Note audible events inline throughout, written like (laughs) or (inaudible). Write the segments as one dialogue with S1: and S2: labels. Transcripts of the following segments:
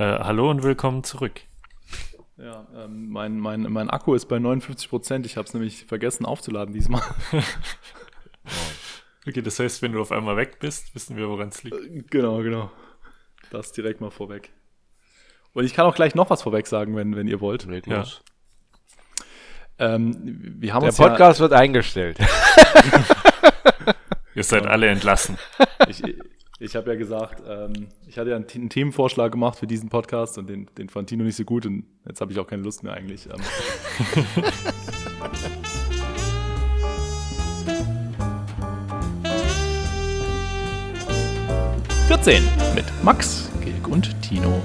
S1: Äh, hallo und willkommen zurück.
S2: Ja, ähm, mein, mein, mein Akku ist bei 59 Prozent. Ich habe es nämlich vergessen aufzuladen diesmal. (laughs)
S1: okay, das heißt, wenn du auf einmal weg bist, wissen wir, woran es liegt. Äh,
S2: genau, genau. Das direkt mal vorweg. Und ich kann auch gleich noch was vorweg sagen, wenn, wenn ihr wollt.
S1: Los.
S2: Ja. Ähm, wir haben
S3: Der Podcast ja, wird eingestellt. (laughs)
S1: ihr seid alle entlassen.
S2: Ich, ich habe ja gesagt, ähm, ich hatte ja einen, einen, Themenvorschlag gemacht für diesen Podcast und den, den fand Tino nicht so gut und jetzt habe ich auch keine Lust mehr eigentlich. Ähm. »14« mit Max, Gilg und Tino.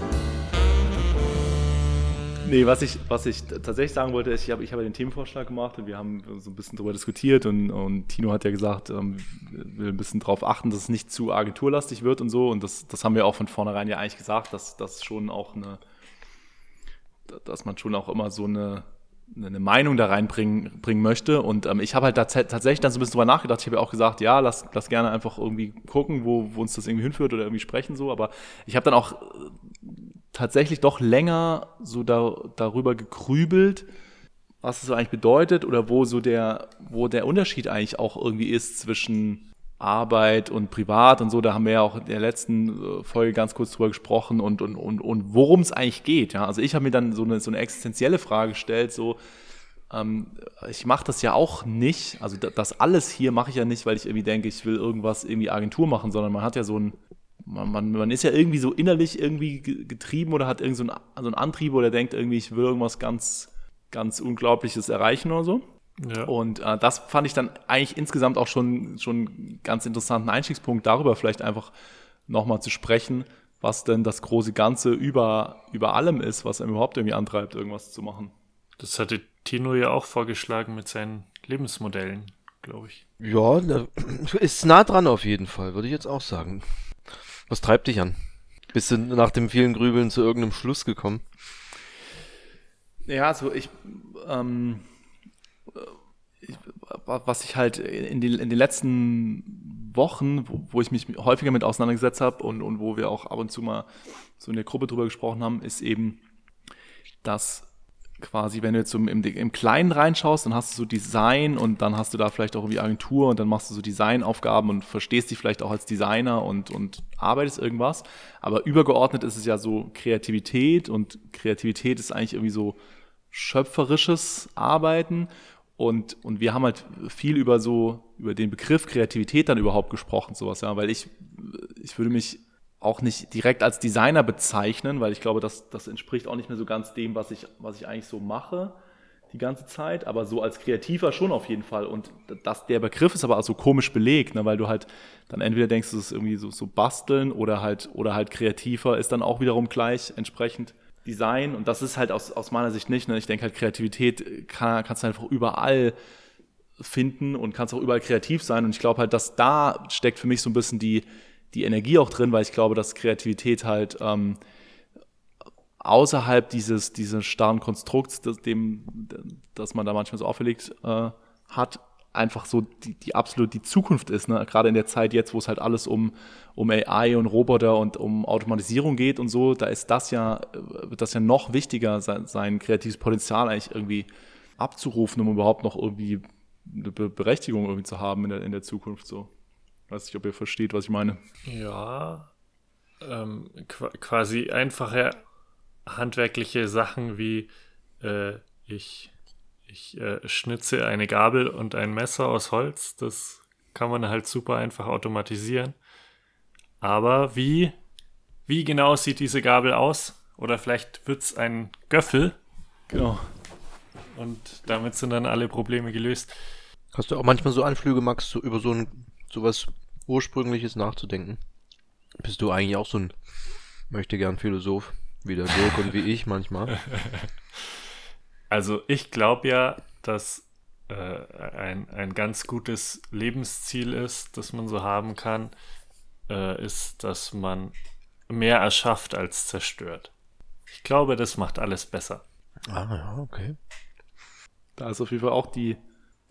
S2: Nee, was ich, was ich tatsächlich sagen wollte, ist, ich habe ich hab den Themenvorschlag gemacht und wir haben so ein bisschen darüber diskutiert und, und Tino hat ja gesagt, ähm, will ein bisschen darauf achten, dass es nicht zu agenturlastig wird und so. Und das, das haben wir auch von vornherein ja eigentlich gesagt, dass das schon auch eine, dass man schon auch immer so eine, eine Meinung da reinbringen bringen möchte. Und ähm, ich habe halt da tatsächlich dann so ein bisschen drüber nachgedacht. Ich habe ja auch gesagt, ja, lass, lass gerne einfach irgendwie gucken, wo, wo uns das irgendwie hinführt oder irgendwie sprechen so. Aber ich habe dann auch tatsächlich doch länger so da, darüber gegrübelt, was es eigentlich bedeutet oder wo so der, wo der Unterschied eigentlich auch irgendwie ist zwischen Arbeit und Privat und so. Da haben wir ja auch in der letzten äh, Folge ganz kurz drüber gesprochen und, und, und, und worum es eigentlich geht. Ja? Also ich habe mir dann so eine, so eine existenzielle Frage gestellt, so, ähm, ich mache das ja auch nicht, also das alles hier mache ich ja nicht, weil ich irgendwie denke, ich will irgendwas irgendwie Agentur machen, sondern man hat ja so ein man, man, man ist ja irgendwie so innerlich irgendwie getrieben oder hat irgend so einen, so einen Antrieb oder denkt irgendwie, ich will irgendwas ganz, ganz Unglaubliches erreichen oder so. Ja. Und äh, das fand ich dann eigentlich insgesamt auch schon, schon ganz interessanten Einstiegspunkt, darüber vielleicht einfach nochmal zu sprechen, was denn das große Ganze über, über allem ist, was einem überhaupt irgendwie antreibt, irgendwas zu machen.
S1: Das hatte Tino ja auch vorgeschlagen mit seinen Lebensmodellen, glaube ich.
S3: Ja, (clears throat) ist nah dran auf jeden Fall, würde ich jetzt auch sagen. Was treibt dich an? Bist du nach dem vielen Grübeln zu irgendeinem Schluss gekommen?
S2: Ja, also ich, ähm, ich was ich halt in, die, in den letzten Wochen, wo, wo, ich mich häufiger mit auseinandergesetzt habe und, und wo wir auch ab und zu mal so in der Gruppe drüber gesprochen haben, ist eben, dass quasi, wenn du jetzt so im, im Kleinen reinschaust, dann hast du so Design und dann hast du da vielleicht auch irgendwie Agentur und dann machst du so Designaufgaben und verstehst dich vielleicht auch als Designer und, und arbeitest irgendwas. Aber übergeordnet ist es ja so Kreativität und Kreativität ist eigentlich irgendwie so schöpferisches Arbeiten und, und wir haben halt viel über so, über den Begriff Kreativität dann überhaupt gesprochen, sowas, ja, weil ich, ich würde mich auch nicht direkt als Designer bezeichnen, weil ich glaube, das, das entspricht auch nicht mehr so ganz dem, was ich, was ich eigentlich so mache die ganze Zeit, aber so als Kreativer schon auf jeden Fall. Und das, der Begriff ist aber auch so komisch belegt, ne, weil du halt dann entweder denkst, es ist irgendwie so, so basteln oder halt, oder halt kreativer ist dann auch wiederum gleich entsprechend Design. Und das ist halt aus, aus meiner Sicht nicht. Ne? Ich denke halt, Kreativität kann, kannst du einfach überall finden und kannst auch überall kreativ sein. Und ich glaube halt, dass da steckt für mich so ein bisschen die, die Energie auch drin, weil ich glaube, dass Kreativität halt ähm, außerhalb dieses, dieses starren Konstrukts, das, dem, das man da manchmal so auferlegt äh, hat, einfach so die, die absolut die Zukunft ist. Ne? Gerade in der Zeit jetzt, wo es halt alles um, um AI und Roboter und um Automatisierung geht und so, da ist das ja, wird das ja noch wichtiger, sein, sein kreatives Potenzial eigentlich irgendwie abzurufen, um überhaupt noch irgendwie eine Berechtigung irgendwie zu haben in der, in der Zukunft so. Weiß nicht, ob ihr versteht, was ich meine.
S1: Ja, ähm, quasi einfache handwerkliche Sachen wie äh, ich, ich äh, schnitze eine Gabel und ein Messer aus Holz. Das kann man halt super einfach automatisieren. Aber wie, wie genau sieht diese Gabel aus? Oder vielleicht wird es ein Göffel.
S2: Genau.
S1: Und damit sind dann alle Probleme gelöst.
S3: Hast du auch manchmal so Anflüge, Max, so über so ein sowas Ursprüngliches nachzudenken. Bist du eigentlich auch so ein möchte gern Philosoph, wie der Dirk und wie ich manchmal? (laughs)
S1: Also ich glaube ja, dass äh, ein, ein ganz gutes Lebensziel ist, das man so haben kann, äh, ist, dass man mehr erschafft als zerstört. Ich glaube, das macht alles besser.
S3: Ah ja, okay.
S2: Da ist auf jeden Fall auch die,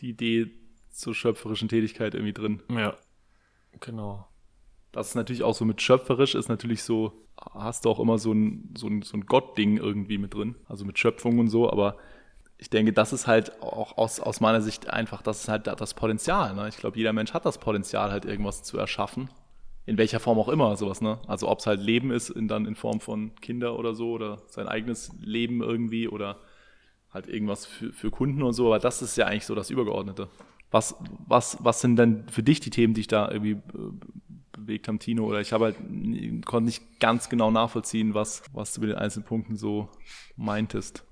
S2: die Idee zur schöpferischen Tätigkeit irgendwie drin.
S1: Ja, genau.
S2: das ist natürlich auch so mit schöpferisch, ist natürlich so, hast du auch immer so ein, so ein, so ein Gott-Ding irgendwie mit drin, also mit Schöpfung und so, aber ich denke, das ist halt auch aus, aus meiner Sicht einfach, das ist halt das Potenzial. Ne? Ich glaube, jeder Mensch hat das Potenzial, halt irgendwas zu erschaffen. In welcher Form auch immer, sowas, ne? Also ob es halt Leben ist, in, dann in Form von Kinder oder so, oder sein eigenes Leben irgendwie, oder halt irgendwas für, für Kunden und so, aber das ist ja eigentlich so das Übergeordnete. Was, was, was sind denn für dich die Themen, die ich da irgendwie äh, bewegt haben, Tino? Oder ich habe halt, konnte nicht ganz genau nachvollziehen, was, was du mit den einzelnen Punkten so meintest.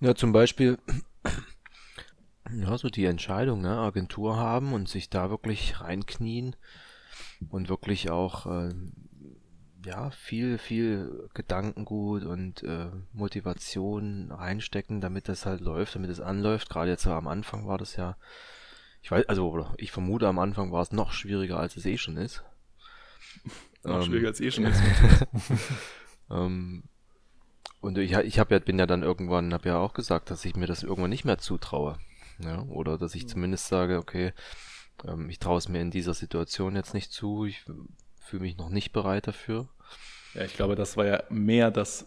S3: Ja, zum Beispiel, (clears throat) ja, so die Entscheidung, ne, Agentur haben und sich da wirklich reinknien und wirklich auch, äh, ja, viel, viel Gedankengut und äh, Motivation reinstecken, damit das halt läuft, damit es anläuft. Gerade jetzt am Anfang war das ja, ich weiß, also ich vermute, am Anfang war es noch schwieriger, als es eh schon ist.
S2: noch ähm, schwieriger als eh schon ist. (laughs)
S3: ähm, und ich, ich hab ja, bin ja dann irgendwann, habe ja auch gesagt, dass ich mir das irgendwann nicht mehr zutraue. Ja, oder dass ich mhm. zumindest sage, okay, ähm, ich traue es mir in dieser Situation jetzt nicht zu, ich fühle mich noch nicht bereit dafür.
S2: Ja, ich glaube, das war ja mehr das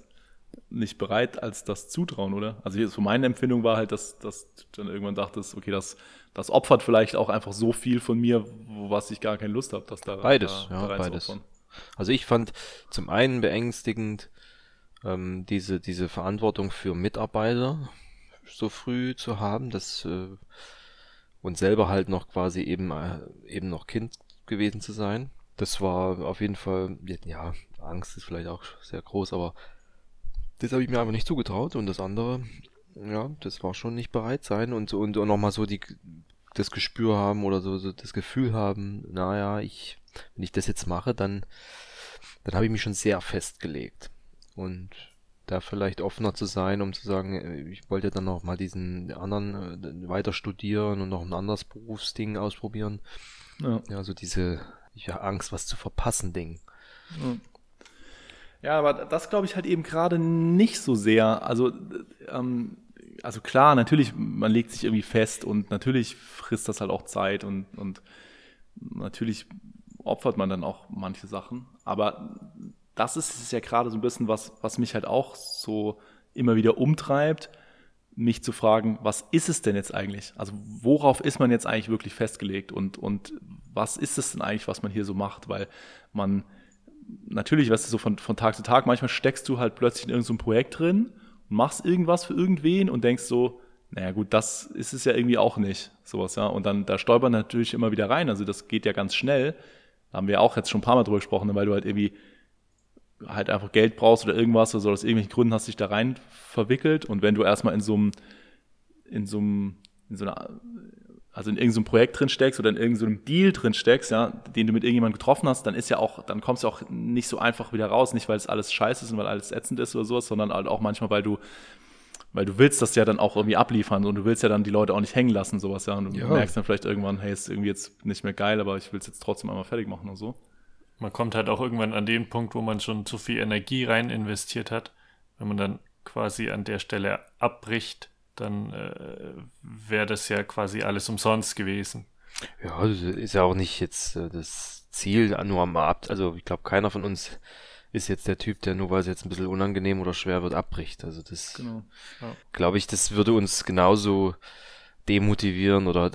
S2: nicht bereit als das Zutrauen, oder? Also so meine Empfindung war halt, dass, dass du dann irgendwann dachtest, okay, das, das opfert vielleicht auch einfach so viel von mir, was ich gar keine Lust habe, dass da
S3: beides,
S2: da,
S3: ja, da beides. Also ich fand zum einen beängstigend, ähm, diese, diese Verantwortung für Mitarbeiter so früh zu haben, dass äh, und selber halt noch quasi eben äh, eben noch Kind gewesen zu sein. Das war auf jeden Fall, ja, Angst ist vielleicht auch sehr groß, aber das habe ich mir einfach nicht zugetraut. Und das andere, ja, das war schon nicht bereit sein und, und, und nochmal so die, das Gespür haben oder so, so das Gefühl haben, naja, ich, wenn ich das jetzt mache, dann, dann habe ich mich schon sehr festgelegt. Und da vielleicht offener zu sein, um zu sagen, äh, ich wollte dann noch mal diesen anderen äh, weiter studieren und noch ein anderes Berufsding ausprobieren. Ja, ja so diese ja, Angst, was zu verpassen, Ding.
S2: Ja. Ja, aber das glaube ich halt eben gerade nicht so sehr. Also, ähm, also klar, natürlich, man legt sich irgendwie fest und natürlich frisst das halt auch Zeit und, und natürlich opfert man dann auch manche Sachen. Aber das ist es ja gerade so ein bisschen was, was mich halt auch so immer wieder umtreibt, mich zu fragen, was ist es denn jetzt eigentlich? Also worauf ist man jetzt eigentlich wirklich festgelegt und, und was ist es denn eigentlich, was man hier so macht? Weil man natürlich, weißt du, so von, von Tag zu Tag, manchmal steckst du halt plötzlich in irgendein so Projekt drin machst irgendwas für irgendwen und denkst so, naja gut, das ist es ja irgendwie auch nicht, sowas, ja. Und dann, da stolpern natürlich immer wieder rein, also das geht ja ganz schnell. Da haben wir auch jetzt schon ein paar Mal drüber gesprochen, ne, weil du halt irgendwie halt einfach Geld brauchst oder irgendwas oder so, aus irgendwelchen Gründen hast dich da rein verwickelt und wenn du erstmal in so einem, in so einem, in so einer, also in irgendeinem Projekt drin steckst oder in irgendeinem Deal drin steckst, ja, den du mit irgendjemandem getroffen hast, dann ist ja auch, dann kommst du auch nicht so einfach wieder raus, nicht weil es alles scheiße ist und weil alles ätzend ist oder sowas, sondern halt auch manchmal, weil du, weil du willst das ja dann auch irgendwie abliefern und du willst ja dann die Leute auch nicht hängen lassen, sowas, ja, und du ja. merkst dann vielleicht irgendwann, hey, ist irgendwie jetzt nicht mehr geil, aber ich will es jetzt trotzdem einmal fertig machen und so.
S1: Man kommt halt auch irgendwann an den Punkt, wo man schon zu viel Energie rein investiert hat, wenn man dann quasi an der Stelle abbricht, dann äh, wäre das ja quasi alles umsonst gewesen.
S3: Ja, das ist ja auch nicht jetzt äh, das Ziel, nur am Ab. Also ich glaube, keiner von uns ist jetzt der Typ, der nur weil es jetzt ein bisschen unangenehm oder schwer wird, abbricht. Also das genau. ja. glaube ich, das würde uns genauso demotivieren oder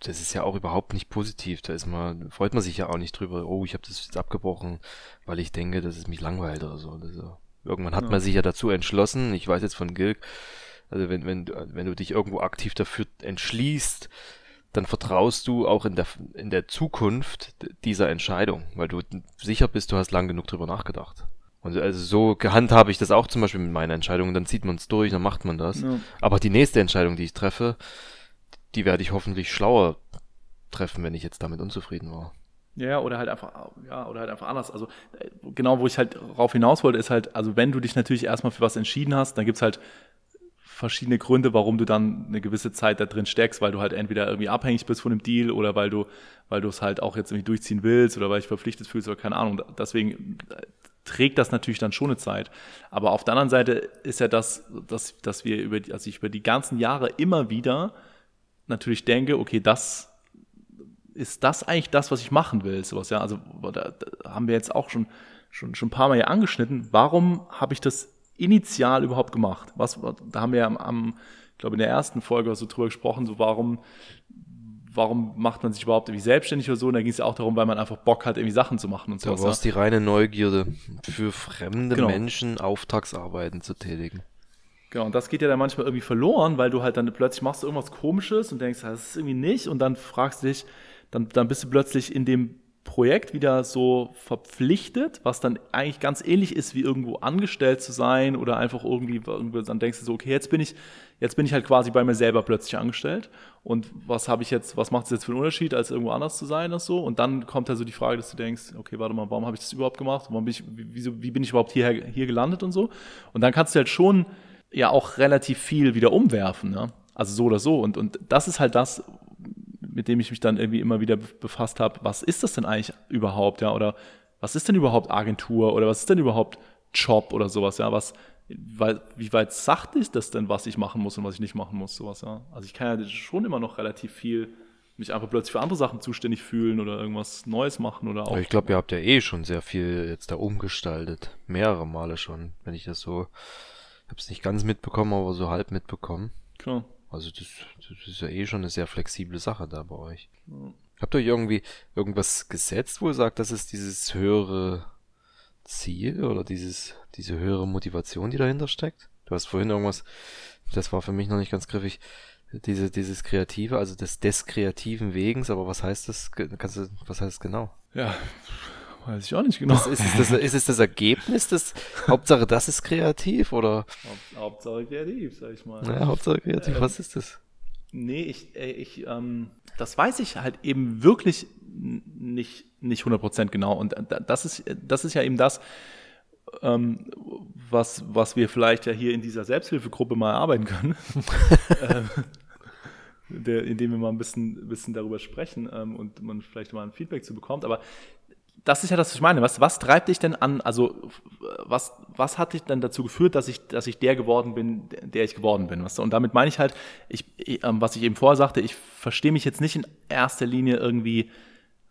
S3: das ist ja auch überhaupt nicht positiv. Da ist man, freut man sich ja auch nicht drüber, oh, ich habe das jetzt abgebrochen, weil ich denke, dass es mich langweilt oder so. Also, irgendwann hat ja. man sich ja dazu entschlossen. Ich weiß jetzt von Gilg, also wenn, wenn, wenn du dich irgendwo aktiv dafür entschließt, dann vertraust du auch in der, in der Zukunft dieser Entscheidung, weil du sicher bist, du hast lang genug drüber nachgedacht. Und also so gehandhabe ich das auch zum Beispiel mit meiner Entscheidung, dann zieht man es durch, dann macht man das. Ja. Aber die nächste Entscheidung, die ich treffe, die werde ich hoffentlich schlauer treffen, wenn ich jetzt damit unzufrieden war.
S2: Ja, oder halt einfach, ja, oder halt einfach anders. Also äh, genau, wo ich halt rauf hinaus wollte, ist halt, also wenn du dich natürlich erstmal für was entschieden hast, dann gibt's halt verschiedene Gründe, warum du dann eine gewisse Zeit da drin steckst, weil du halt entweder irgendwie abhängig bist von dem Deal oder weil du, weil du es halt auch jetzt irgendwie durchziehen willst oder weil ich verpflichtet fühlst oder keine Ahnung. Deswegen äh, trägt das natürlich dann schon eine Zeit. Aber auf der anderen Seite ist ja das, dass, dass wir über die, also ich über die ganzen Jahre immer wieder natürlich denke, okay, das ist das eigentlich das, was ich machen will? Sowas, ja. Also da, da haben wir jetzt auch schon, schon, schon ein paar Mal hier angeschnitten. Warum habe ich das initial überhaupt gemacht? Was, da haben wir am, am ich glaube, in der ersten Folge so drüber gesprochen, so warum, warum macht man sich überhaupt irgendwie selbstständig oder so? Und da ging es ja auch darum, weil man einfach Bock hat, irgendwie Sachen zu machen und so.
S3: Da war es die reine Neugierde, für fremde genau. Menschen Auftragsarbeiten zu tätigen.
S2: Genau, und das geht ja dann manchmal irgendwie verloren, weil du halt dann plötzlich machst du irgendwas Komisches und denkst, das ist irgendwie nicht, und dann fragst du dich, dann, dann bist du plötzlich in dem Projekt wieder so verpflichtet, was dann eigentlich ganz ähnlich ist, wie irgendwo angestellt zu sein oder einfach irgendwie, dann denkst du so, okay, jetzt bin ich, jetzt bin ich halt quasi bei mir selber plötzlich angestellt. Und was habe ich jetzt, was macht es jetzt für einen Unterschied, als irgendwo anders zu sein und so? Und dann kommt halt so die Frage, dass du denkst, okay, warte mal, warum habe ich das überhaupt gemacht, warum bin ich, wie, wie bin ich überhaupt hier, hier gelandet und so? Und dann kannst du halt schon ja auch relativ viel wieder umwerfen, ne? also so oder so. Und, und das ist halt das, mit dem ich mich dann irgendwie immer wieder befasst habe, was ist das denn eigentlich überhaupt, ja, oder was ist denn überhaupt Agentur oder was ist denn überhaupt Job oder sowas, ja, was, weil, wie weit sacht ist das denn, was ich machen muss und was ich nicht machen muss, sowas, ja. Also ich kann ja schon immer noch relativ viel mich einfach plötzlich für andere Sachen zuständig fühlen oder irgendwas Neues machen oder auch.
S3: Ich glaube, ihr habt ja eh schon sehr viel jetzt da umgestaltet. Mehrere Male schon, wenn ich das so, ich habe es nicht ganz mitbekommen, aber so halb mitbekommen. Klar. Also das, das ist ja eh schon eine sehr flexible Sache da bei euch. Ja. Habt ihr euch irgendwie irgendwas gesetzt, wo ihr sagt, das ist dieses höhere Ziel oder dieses, diese höhere Motivation, die dahinter steckt? Du hast vorhin irgendwas, das war für mich noch nicht ganz griffig, diese, dieses Kreative, also des, des kreativen Wegens, aber was heißt das, kannst du, was heißt das genau?
S2: Ja, Weiß ich auch nicht genau.
S3: Was ist, es das, ist es das Ergebnis des, Hauptsache das ist kreativ oder?
S2: Hauptsache kreativ, sag ich mal.
S3: Ja, Hauptsache kreativ, äh, was ist das?
S2: Nee, ich, äh, ich, ähm, das weiß ich halt eben wirklich nicht, nicht 100% genau. Und das ist, das ist ja eben das, ähm, was, was wir vielleicht ja hier in dieser Selbsthilfegruppe mal arbeiten können. (laughs) ähm, der, indem wir mal ein bisschen, bisschen darüber sprechen ähm, und man vielleicht mal ein Feedback zu bekommt. Aber das ist ja das, was ich meine. Was, was treibt dich denn an? Also, was, was hat dich denn dazu geführt, dass ich, dass ich der geworden bin, der ich geworden bin? Was, und damit meine ich halt, ich, ähm, was ich eben vorher sagte, ich verstehe mich jetzt nicht in erster Linie irgendwie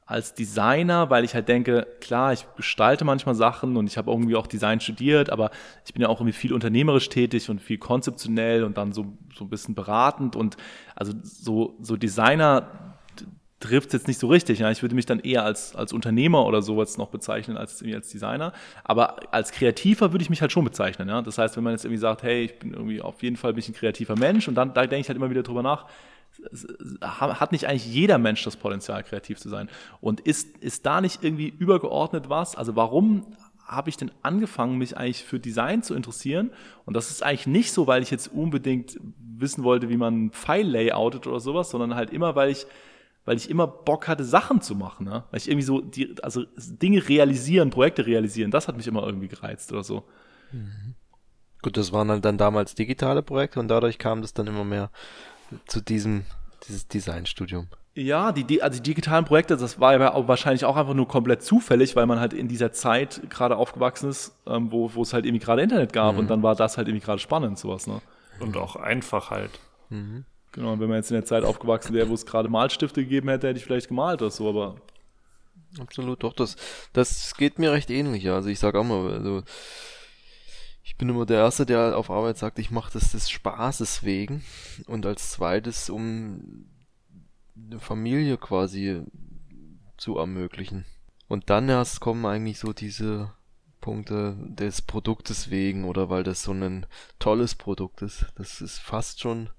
S2: als Designer, weil ich halt denke, klar, ich gestalte manchmal Sachen und ich habe irgendwie auch Design studiert, aber ich bin ja auch irgendwie viel unternehmerisch tätig und viel konzeptionell und dann so, so ein bisschen beratend und also so, so Designer trifft es jetzt nicht so richtig. Ja. Ich würde mich dann eher als, als Unternehmer oder sowas noch bezeichnen als, als Designer. Aber als Kreativer würde ich mich halt schon bezeichnen. Ja. Das heißt, wenn man jetzt irgendwie sagt, hey, ich bin irgendwie auf jeden Fall ein kreativer Mensch und dann da denke ich halt immer wieder drüber nach, hat nicht eigentlich jeder Mensch das Potenzial, kreativ zu sein? Und ist, ist da nicht irgendwie übergeordnet was? Also warum habe ich denn angefangen, mich eigentlich für Design zu interessieren? Und das ist eigentlich nicht so, weil ich jetzt unbedingt wissen wollte, wie man ein File layoutet oder sowas, sondern halt immer, weil ich weil ich immer Bock hatte, Sachen zu machen. Ne? Weil ich irgendwie so, die, also Dinge realisieren, Projekte realisieren, das hat mich immer irgendwie gereizt oder so.
S3: Mhm. Gut, das waren halt dann damals digitale Projekte und dadurch kam das dann immer mehr zu diesem dieses Designstudium.
S2: Ja, die, die, also die digitalen Projekte, das war ja wahrscheinlich auch einfach nur komplett zufällig, weil man halt in dieser Zeit gerade aufgewachsen ist, ähm, wo, wo es halt irgendwie gerade Internet gab mhm. und dann war das halt irgendwie gerade spannend, sowas, ne?
S1: Und auch einfach halt.
S2: Mhm. Genau, und wenn man jetzt in der Zeit aufgewachsen wäre, wo es gerade Malstifte gegeben hätte, hätte ich vielleicht gemalt oder so, aber.
S3: Absolut, doch, das, das geht mir recht ähnlich. Also ich sage auch mal, also ich bin immer der Erste, der auf Arbeit sagt, ich mache das des Spaßes wegen. Und als zweites, um eine Familie quasi zu ermöglichen. Und dann erst kommen eigentlich so diese Punkte des Produktes wegen oder weil das so ein tolles Produkt ist. Das ist fast schon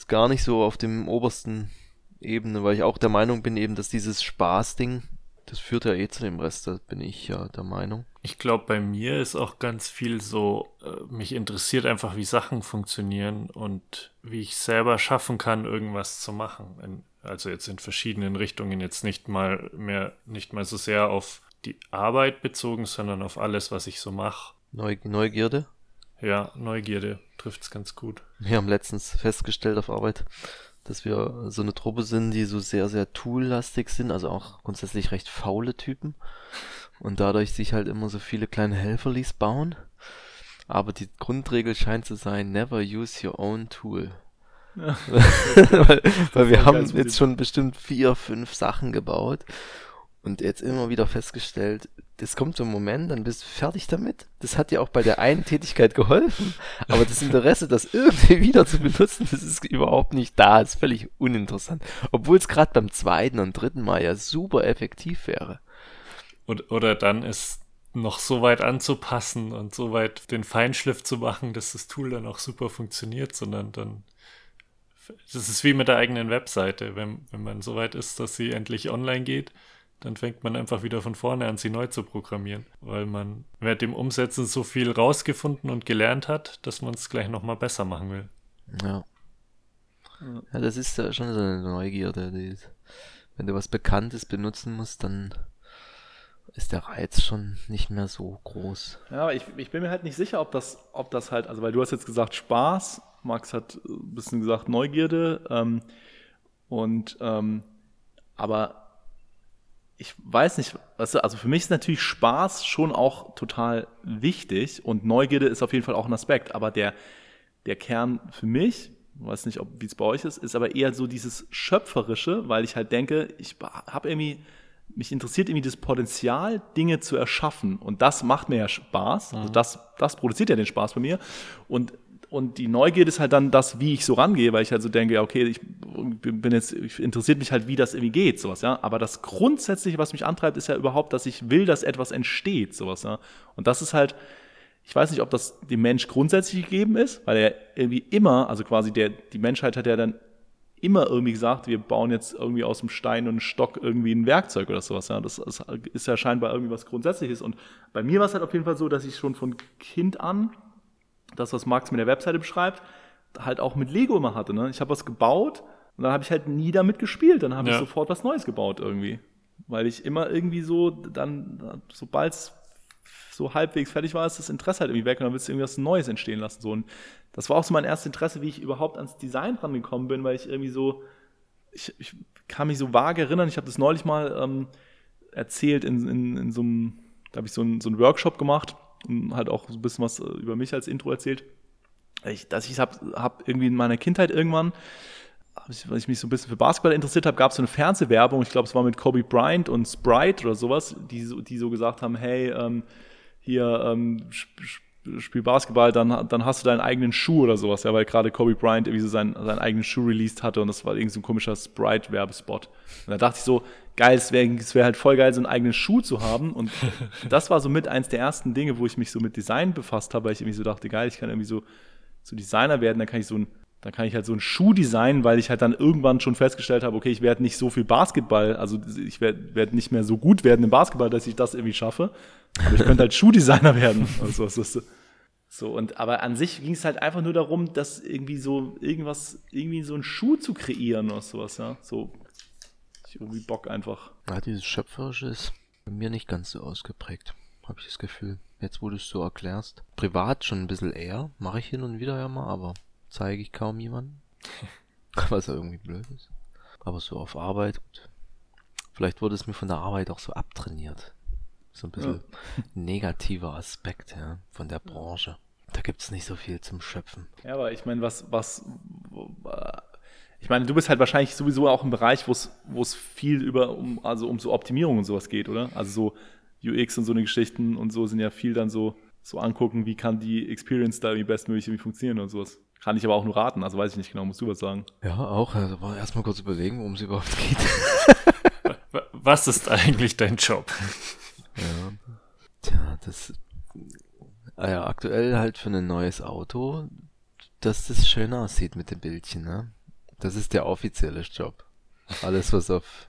S3: ist gar nicht so auf dem obersten Ebene, weil ich auch der Meinung bin eben, dass dieses Spaßding, das führt ja eh zu dem Rest, da bin ich ja der Meinung.
S1: Ich glaube, bei mir ist auch ganz viel so, äh, mich interessiert einfach, wie Sachen funktionieren und wie ich selber schaffen kann, irgendwas zu machen. Also jetzt in verschiedenen Richtungen, jetzt nicht mal mehr, nicht mal so sehr auf die Arbeit bezogen, sondern auf alles, was ich so mache.
S3: Neugierde?
S1: Ja, Neugierde trifft es ganz gut.
S3: Wir haben letztens festgestellt auf Arbeit, dass wir so eine Truppe sind, die so sehr, sehr tool-lastig sind, also auch grundsätzlich recht faule Typen und dadurch sich halt immer so viele kleine Helferlis bauen. Aber die Grundregel scheint zu sein, never use your own tool. Ja. (laughs) weil, weil wir haben jetzt schon bestimmt vier, fünf Sachen gebaut und jetzt immer wieder festgestellt, das kommt so ein Moment, dann bist du fertig damit. Das hat dir auch bei der einen Tätigkeit geholfen, aber das Interesse, das irgendwie (laughs) wieder zu benutzen, das ist überhaupt nicht da. Das ist völlig uninteressant. Obwohl es gerade beim zweiten und dritten Mal ja super effektiv wäre.
S1: Und, oder dann ist noch so weit anzupassen und so weit den Feinschliff zu machen, dass das Tool dann auch super funktioniert, sondern dann das ist wie mit der eigenen Webseite. Wenn, wenn man so weit ist, dass sie endlich online geht, dann fängt man einfach wieder von vorne an, sie neu zu programmieren, weil man während dem Umsetzen so viel rausgefunden und gelernt hat, dass man es gleich nochmal besser machen will.
S3: Ja. Ja, das ist ja schon so eine Neugierde. Die, wenn du was Bekanntes benutzen musst, dann ist der Reiz schon nicht mehr so groß.
S2: Ja, aber ich, ich bin mir halt nicht sicher, ob das, ob das halt, also weil du hast jetzt gesagt Spaß, Max hat ein bisschen gesagt Neugierde ähm, und ähm, aber ich weiß nicht, also für mich ist natürlich Spaß schon auch total wichtig und Neugierde ist auf jeden Fall auch ein Aspekt, aber der, der Kern für mich, ich weiß nicht, wie es bei euch ist, ist aber eher so dieses Schöpferische, weil ich halt denke, ich habe irgendwie, mich interessiert irgendwie das Potenzial, Dinge zu erschaffen und das macht mir ja Spaß, also das, das produziert ja den Spaß bei mir. Und und die Neugierde ist halt dann das, wie ich so rangehe, weil ich halt so denke, ja, okay, ich bin jetzt, ich interessiert mich halt, wie das irgendwie geht, sowas, ja. Aber das Grundsätzliche, was mich antreibt, ist ja überhaupt, dass ich will, dass etwas entsteht, sowas, ja. Und das ist halt, ich weiß nicht, ob das dem Mensch grundsätzlich gegeben ist, weil er irgendwie immer, also quasi der, die Menschheit hat ja dann immer irgendwie gesagt, wir bauen jetzt irgendwie aus dem Stein und Stock irgendwie ein Werkzeug oder sowas. Ja. Das ist, ist ja scheinbar irgendwie was Grundsätzliches. Und bei mir war es halt auf jeden Fall so, dass ich schon von Kind an das, was Max mit der Webseite beschreibt, halt auch mit Lego immer hatte. Ne? Ich habe was gebaut und dann habe ich halt nie damit gespielt. Dann habe ja. ich sofort was Neues gebaut irgendwie. Weil ich immer irgendwie so, dann, sobald es so halbwegs fertig war, ist das Interesse halt irgendwie weg und dann willst du irgendwas Neues entstehen lassen. So. Und das war auch so mein erstes Interesse, wie ich überhaupt ans Design rangekommen bin, weil ich irgendwie so, ich, ich kann mich so vage erinnern, ich habe das neulich mal ähm, erzählt in, in, in so einem, da habe ich so, ein, so einen Workshop gemacht und halt auch so ein bisschen was äh, über mich als Intro erzählt. Ich, dass ich habe hab irgendwie in meiner Kindheit irgendwann, weil ich mich so ein bisschen für Basketball interessiert habe, gab es so eine Fernsehwerbung, ich glaube, es war mit Kobe Bryant und Sprite oder sowas, die, die so gesagt haben, hey, ähm, hier, ähm, spiel Basketball, dann, dann hast du deinen eigenen Schuh oder sowas, ja, weil gerade Kobe Bryant irgendwie so seinen, seinen eigenen Schuh released hatte und das war irgendwie so ein komischer Sprite-Werbespot. Und da dachte ich so, geil, es wäre wär halt voll geil, so einen eigenen Schuh zu haben. Und (laughs) das war so mit eins der ersten Dinge, wo ich mich so mit Design befasst habe, weil ich irgendwie so dachte, geil, ich kann irgendwie so, so Designer werden, dann kann ich so ein dann kann ich halt so einen Schuh designen, weil ich halt dann irgendwann schon festgestellt habe, okay, ich werde nicht so viel Basketball, also ich werde werd nicht mehr so gut werden im Basketball, dass ich das irgendwie schaffe. Aber ich könnte halt (laughs) Schuhdesigner werden. Also, was ist so, und aber an sich ging es halt einfach nur darum, dass irgendwie so irgendwas, irgendwie so einen Schuh zu kreieren oder sowas, ja. So, ich irgendwie Bock einfach.
S3: Ja, dieses Schöpferische ist bei mir nicht ganz so ausgeprägt, habe ich das Gefühl. Jetzt, wo du es so erklärst. Privat schon ein bisschen eher, mache ich hin und wieder ja mal, aber zeige ich kaum jemanden. (laughs) Was ja irgendwie blöd ist. Aber so auf Arbeit, gut. Vielleicht wurde es mir von der Arbeit auch so abtrainiert. So ein bisschen ja. negativer Aspekt ja, von der Branche. Da gibt es nicht so viel zum Schöpfen.
S2: Ja, aber ich meine, was, was, ich meine, du bist halt wahrscheinlich sowieso auch im Bereich, wo es viel über, um, also um so Optimierung und sowas geht, oder? Also so UX und so eine Geschichten und so sind ja viel dann so, so angucken, wie kann die Experience da irgendwie bestmöglich irgendwie funktionieren und sowas. Kann ich aber auch nur raten, also weiß ich nicht genau, musst du was sagen.
S3: Ja, auch. Also erstmal kurz überlegen, worum es überhaupt geht. (laughs)
S1: Was ist eigentlich dein Job?
S3: Ja. Tja, das. Ah ja, aktuell halt für ein neues Auto, dass das schön aussieht mit den Bildchen, ne? Das ist der offizielle Job. Alles, was auf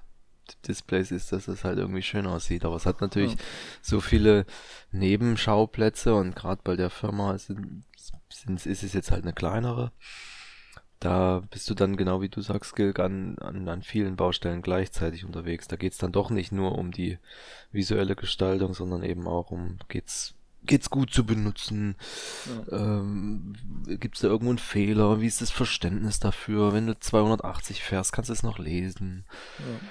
S3: Displays ist, dass es halt irgendwie schön aussieht. Aber es hat natürlich ja. so viele Nebenschauplätze und gerade bei der Firma sind, sind, ist es jetzt halt eine kleinere. Da bist du dann genau wie du sagst, Gilg, an, an, an vielen Baustellen gleichzeitig unterwegs. Da geht's dann doch nicht nur um die visuelle Gestaltung, sondern eben auch um, geht's, geht's gut zu benutzen? Ja. Ähm, gibt's da irgendwo einen Fehler? Wie ist das Verständnis dafür? Wenn du 280 fährst, kannst du es noch lesen. Ja.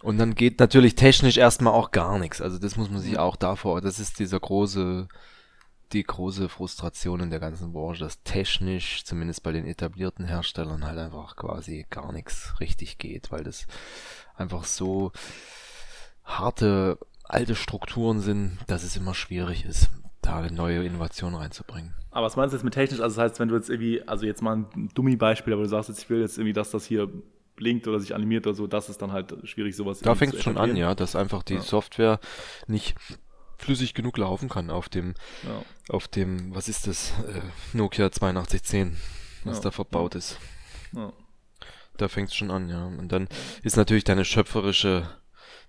S3: Und dann geht natürlich technisch erstmal auch gar nichts. Also das muss man sich auch davor, das ist dieser große die große Frustration in der ganzen Branche, dass technisch, zumindest bei den etablierten Herstellern, halt einfach quasi gar nichts richtig geht, weil das einfach so harte alte Strukturen sind, dass es immer schwierig ist, da neue Innovationen reinzubringen.
S2: Aber was meinst du jetzt mit technisch? Also das heißt, wenn du jetzt irgendwie, also jetzt mal ein Dummy-Beispiel, aber du sagst jetzt, ich will jetzt irgendwie, dass das hier blinkt oder sich animiert oder so, das ist dann halt schwierig, sowas
S3: Da fängt es schon an, ja, dass einfach die ja. Software nicht flüssig genug laufen kann auf dem, ja. auf dem, was ist das, äh, Nokia 8210, was ja. da verbaut ist. Da fängt es schon an, ja. Und dann ist natürlich deine schöpferische,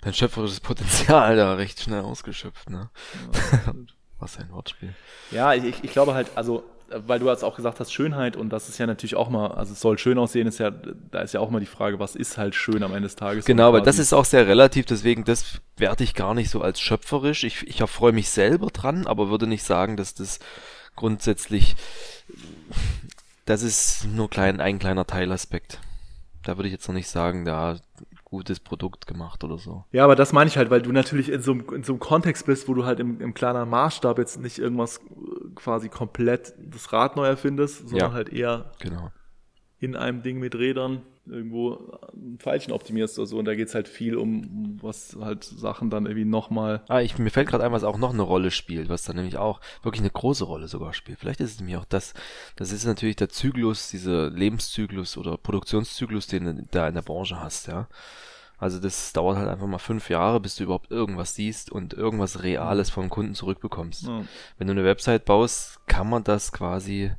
S3: dein schöpferisches Potenzial (laughs) da recht schnell ausgeschöpft, ne? (laughs) was ein Wortspiel.
S2: Ja, ich, ich glaube halt, also weil du jetzt auch gesagt hast, Schönheit und das ist ja natürlich auch mal, also es soll schön aussehen, ist ja, da ist ja auch mal die Frage, was ist halt schön am Ende des Tages.
S3: Genau, aber das ist auch sehr relativ, deswegen das werte ich gar nicht so als schöpferisch. Ich, ich erfreue mich selber dran, aber würde nicht sagen, dass das grundsätzlich, das ist nur klein, ein kleiner Teilaspekt. Da würde ich jetzt noch nicht sagen, da gutes Produkt gemacht oder so.
S2: Ja, aber das meine ich halt, weil du natürlich in so, einem, in so einem Kontext bist, wo du halt im, im kleineren Maßstab jetzt nicht irgendwas äh, quasi komplett das Rad neu erfindest, sondern ja, halt eher
S3: genau.
S2: in einem Ding mit Rädern irgendwo ein Pfeilchen optimierst oder so. Und da geht es halt viel um, was halt Sachen dann irgendwie nochmal.
S3: Ah, ich, mir fällt gerade ein, was auch noch eine Rolle spielt, was dann nämlich auch wirklich eine große Rolle sogar spielt. Vielleicht ist es nämlich auch das. Das ist natürlich der Zyklus, dieser Lebenszyklus oder Produktionszyklus, den du da in der Branche hast, ja. Also das dauert halt einfach mal fünf Jahre, bis du überhaupt irgendwas siehst und irgendwas Reales vom Kunden zurückbekommst. Ja. Wenn du eine Website baust, kann man das quasi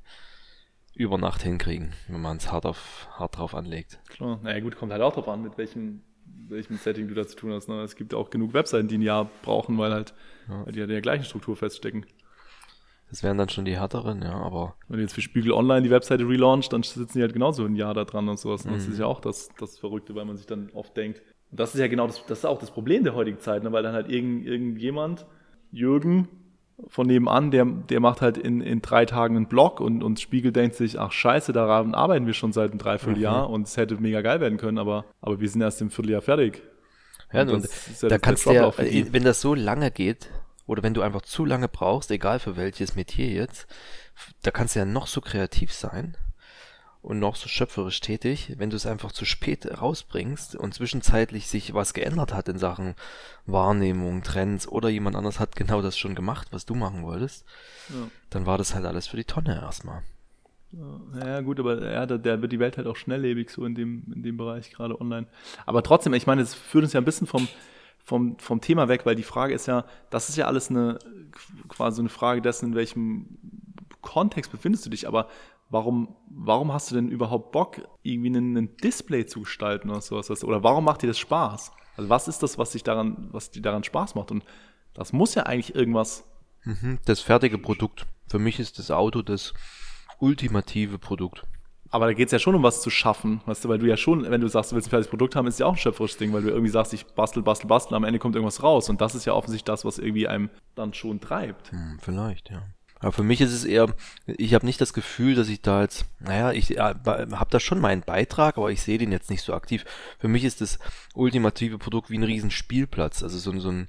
S3: über Nacht hinkriegen, wenn man es hart, auf, hart drauf anlegt.
S2: Klar, naja gut, kommt halt auch drauf an, mit welchem, welchem Setting du da zu tun hast. Ne? Es gibt auch genug Webseiten, die ein Jahr brauchen, weil halt ja. die ja in der gleichen Struktur feststecken.
S3: Das wären dann schon die härteren, ja, aber.
S2: Wenn du jetzt für Spiegel Online die Webseite relauncht, dann sitzen die halt genauso ein Jahr da dran und sowas. Mhm. Das ist ja auch das, das Verrückte, weil man sich dann oft denkt. Und das ist ja genau das, das ist auch das Problem der heutigen Zeit, ne? weil dann halt irgend, irgendjemand, Jürgen, von nebenan, der, der macht halt in, in drei Tagen einen Blog und, und Spiegel denkt sich, ach scheiße, daran arbeiten wir schon seit einem Dreivierteljahr mhm. und es hätte mega geil werden können, aber, aber wir sind erst im Vierteljahr fertig.
S3: Ja, und, und ja da kannst du ja, wenn das so lange geht, oder wenn du einfach zu lange brauchst, egal für welches Metier jetzt, da kannst du ja noch so kreativ sein und noch so schöpferisch tätig, wenn du es einfach zu spät rausbringst und zwischenzeitlich sich was geändert hat in Sachen Wahrnehmung, Trends oder jemand anders hat genau das schon gemacht, was du machen wolltest, ja. dann war das halt alles für die Tonne erstmal.
S2: Ja, gut, aber ja, da, da, wird die Welt halt auch schnelllebig so in dem, in dem Bereich, gerade online. Aber trotzdem, ich meine, es führt uns ja ein bisschen vom, vom, vom Thema weg, weil die Frage ist ja, das ist ja alles eine quasi eine Frage dessen, in welchem Kontext befindest du dich, aber warum, warum hast du denn überhaupt Bock, irgendwie ein Display zu gestalten oder sowas? Oder warum macht dir das Spaß? Also was ist das, was dich daran, was dir daran Spaß macht? Und das muss ja eigentlich irgendwas.
S3: Mhm, das fertige Produkt. Für mich ist das Auto das ultimative Produkt.
S2: Aber da geht es ja schon um was zu schaffen, weißt du, weil du ja schon, wenn du sagst, du willst ein fertiges Produkt haben, ist ja auch ein schöpferisches Ding, weil du irgendwie sagst, ich bastel, bastel, bastel, am Ende kommt irgendwas raus. Und das ist ja offensichtlich das, was irgendwie einem dann schon treibt.
S3: Hm, vielleicht, ja. Aber für mich ist es eher, ich habe nicht das Gefühl, dass ich da jetzt, naja, ich ja, habe da schon meinen Beitrag, aber ich sehe den jetzt nicht so aktiv. Für mich ist das ultimative Produkt wie ein riesen Spielplatz. Also so, so ein,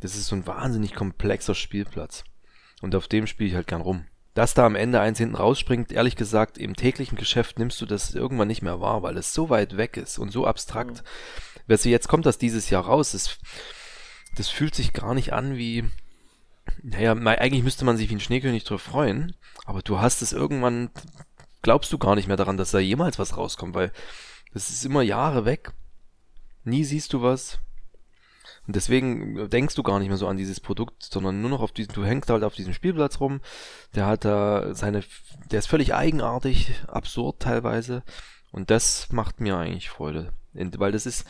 S3: das ist so ein wahnsinnig komplexer Spielplatz. Und auf dem spiele ich halt gern rum. Dass da am Ende eins hinten rausspringt, ehrlich gesagt, im täglichen Geschäft nimmst du das irgendwann nicht mehr wahr, weil es so weit weg ist und so abstrakt. Ja. Weißt du, jetzt kommt das dieses Jahr raus. Das, das fühlt sich gar nicht an wie, naja, eigentlich müsste man sich wie ein Schneekönig drauf freuen, aber du hast es irgendwann, glaubst du gar nicht mehr daran, dass da jemals was rauskommt, weil das ist immer Jahre weg. Nie siehst du was. Und deswegen denkst du gar nicht mehr so an dieses Produkt, sondern nur noch auf diesen, du hängst halt auf diesem Spielplatz rum, der hat da seine, der ist völlig eigenartig, absurd teilweise. Und das macht mir eigentlich Freude. Weil das ist,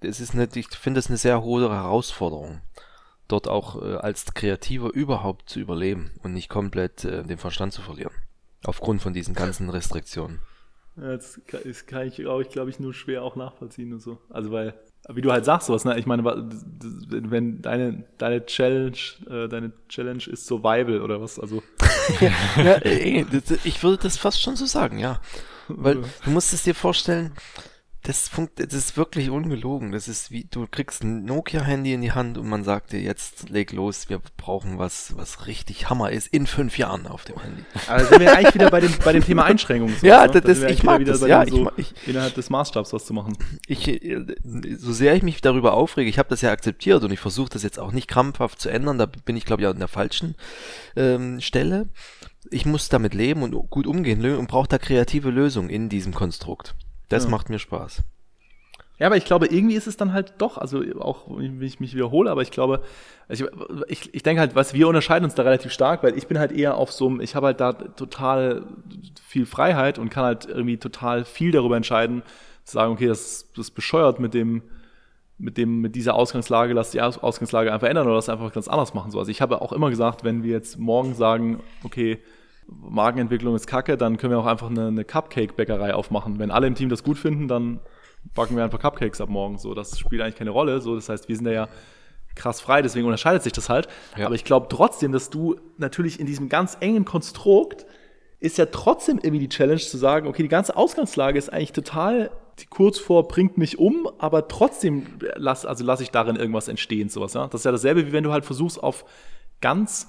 S3: das ist eine, ich finde das eine sehr hohe Herausforderung dort auch äh, als Kreativer überhaupt zu überleben und nicht komplett äh, den Verstand zu verlieren. Aufgrund von diesen ganzen Restriktionen.
S2: Ja, das kann, das kann ich, glaube ich, glaube ich, nur schwer auch nachvollziehen und so. Also weil, wie du halt sagst, sowas, ne? Ich meine, wenn deine, deine Challenge, äh, deine Challenge ist Survival oder was, also. (laughs)
S3: ja, ja, ich würde das fast schon so sagen, ja. Weil (laughs) du musst es dir vorstellen, das, funkt, das ist wirklich ungelogen. Das ist wie, du kriegst ein Nokia-Handy in die Hand und man sagt dir, jetzt leg los, wir brauchen was, was richtig Hammer ist in fünf Jahren auf dem Handy.
S2: Also sind wir eigentlich wieder bei dem, bei dem Thema Einschränkungen. (laughs)
S3: So, ja, ne? das, das ich mag das, ja,
S2: so ich, innerhalb des Maßstabs was zu machen.
S3: Ich, so sehr ich mich darüber aufrege, ich habe das ja akzeptiert und ich versuche das jetzt auch nicht krampfhaft zu ändern, da bin ich glaube ich an der falschen ähm, Stelle. Ich muss damit leben und gut umgehen und brauche da kreative Lösungen in diesem Konstrukt. Das ja. macht mir Spaß.
S2: Ja, aber ich glaube, irgendwie ist es dann halt doch, also auch wenn ich mich wiederhole, aber ich glaube, ich, ich, ich denke halt, was wir unterscheiden uns da relativ stark, weil ich bin halt eher auf so einem, ich habe halt da total viel Freiheit und kann halt irgendwie total viel darüber entscheiden, zu sagen, okay, das, das ist bescheuert mit dem, mit dem, mit dieser Ausgangslage, lass die Ausgangslage einfach ändern oder das einfach ganz anders machen. So. Also ich habe auch immer gesagt, wenn wir jetzt morgen sagen, okay, Markenentwicklung ist kacke, dann können wir auch einfach eine, eine Cupcake-Bäckerei aufmachen. Wenn alle im Team das gut finden, dann backen wir einfach Cupcakes ab morgen. So, das spielt eigentlich keine Rolle. So, das heißt, wir sind da ja krass frei, deswegen unterscheidet sich das halt. Ja. Aber ich glaube trotzdem, dass du natürlich in diesem ganz engen Konstrukt ist ja trotzdem irgendwie die Challenge zu sagen, okay, die ganze Ausgangslage ist eigentlich total kurz vor bringt mich um, aber trotzdem lass, also lasse ich darin irgendwas entstehen, sowas, ja. Das ist ja dasselbe, wie wenn du halt versuchst, auf ganz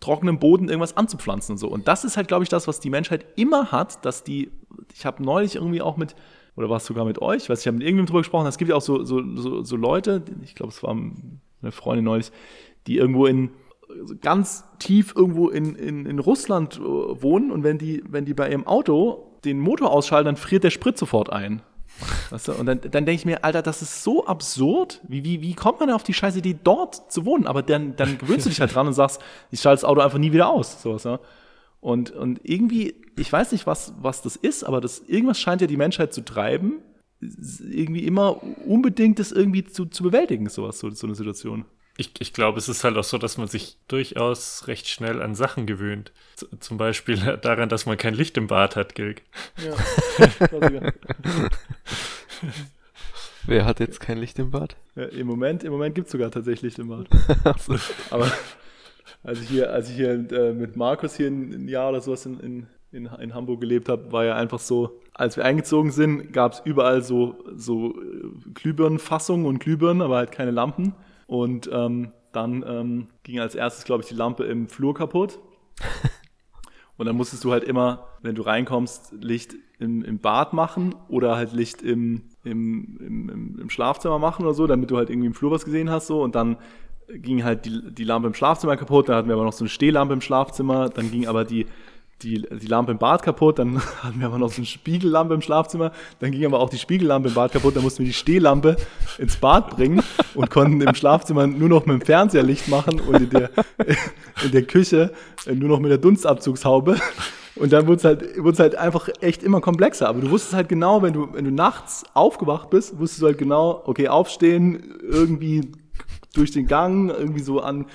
S2: trockenem Boden irgendwas anzupflanzen und so. Und das ist halt, glaube ich, das, was die Menschheit immer hat, dass die, ich habe neulich irgendwie auch mit, oder war es sogar mit euch, weiß ich habe mit irgendjemandem drüber gesprochen, es gibt ja auch so, so, so, so Leute, ich glaube, es war eine Freundin neulich, die irgendwo in ganz tief irgendwo in, in, in Russland äh, wohnen und wenn die, wenn die bei ihrem Auto den Motor ausschalten, dann friert der Sprit sofort ein. Weißt du? Und dann, dann denke ich mir, Alter, das ist so absurd. Wie, wie, wie kommt man auf die Scheiße, die dort zu wohnen? Aber dann, dann gewöhnst du dich halt dran und sagst, ich schalte das Auto einfach nie wieder aus. Sowas, ja? und, und irgendwie, ich weiß nicht, was, was das ist, aber das, irgendwas scheint ja die Menschheit zu treiben, irgendwie immer unbedingt das irgendwie zu, zu bewältigen, sowas, so, so eine Situation.
S1: Ich, ich glaube, es ist halt auch so, dass man sich durchaus recht schnell an Sachen gewöhnt. Z zum Beispiel (laughs) daran, dass man kein Licht im Bad hat, Gilg. Ja. (laughs)
S3: Wer hat jetzt kein Licht im Bad?
S2: Ja, Im Moment, im Moment gibt es sogar tatsächlich Licht im Bad. (laughs) Aber als ich hier, als ich hier äh, mit Markus hier ein, ein, Jahr oder sowas in, in, in, in Hamburg gelebt habe, war ja einfach so, als wir eingezogen sind, gab es überall so, so äh, Glühbirnenfassungen und Glühbirnen, aber halt keine Lampen. Und ähm, dann ähm, ging als erstes, glaube ich, die Lampe im Flur kaputt. (laughs) Und dann musstest du halt immer, wenn du reinkommst, Licht im, im Bad machen oder halt Licht im, im, im, im Schlafzimmer machen oder so, damit du halt irgendwie im Flur was gesehen hast. so Und dann ging halt die, die Lampe im Schlafzimmer kaputt, dann hatten wir aber noch so eine Stehlampe im Schlafzimmer, dann ging aber die die, die Lampe im Bad kaputt, dann (laughs) hatten wir aber noch so eine Spiegellampe im Schlafzimmer, dann ging aber auch die Spiegellampe im Bad kaputt, dann mussten wir die Stehlampe ins Bad bringen und konnten im Schlafzimmer nur noch mit dem Fernseher Licht machen und in der, (laughs) in der Küche nur noch mit der Dunstabzugshaube. Und dann wurde es halt, wurde es halt einfach echt immer komplexer. Aber du wusstest halt genau, wenn du, wenn du nachts aufgewacht bist, wusstest du halt genau, okay, aufstehen, irgendwie durch den Gang, irgendwie so an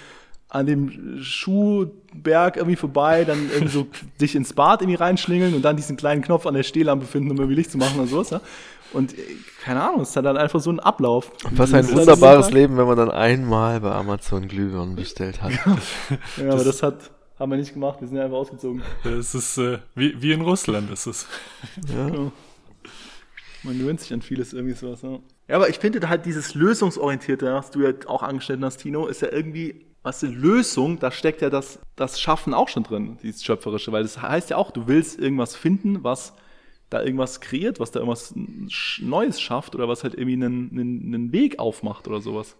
S2: an dem Schuhberg irgendwie vorbei, dann irgendwie so (laughs) dich ins Bad irgendwie reinschlingeln und dann diesen kleinen Knopf an der Stehlampe finden, um irgendwie Licht zu machen und sowas. Ja? Und äh, keine Ahnung, es ist dann einfach so ein Ablauf.
S3: Was ein wunderbares Leben, wenn man dann einmal bei Amazon Glühbirnen bestellt hat.
S2: Ja, (laughs) ja aber das hat, haben wir nicht gemacht, wir sind ja einfach ausgezogen.
S1: Es ist äh, wie, wie in Russland ist es. Ja.
S2: Genau. Man gewöhnt sich an vieles irgendwie sowas. Ja. ja, aber ich finde halt dieses Lösungsorientierte, was du ja auch angestellt hast, Tino, ist ja irgendwie was die Lösung, da steckt ja das, das Schaffen auch schon drin, dieses Schöpferische, weil das heißt ja auch, du willst irgendwas finden, was da irgendwas kreiert, was da irgendwas Neues schafft oder was halt irgendwie einen, einen, einen Weg aufmacht oder sowas.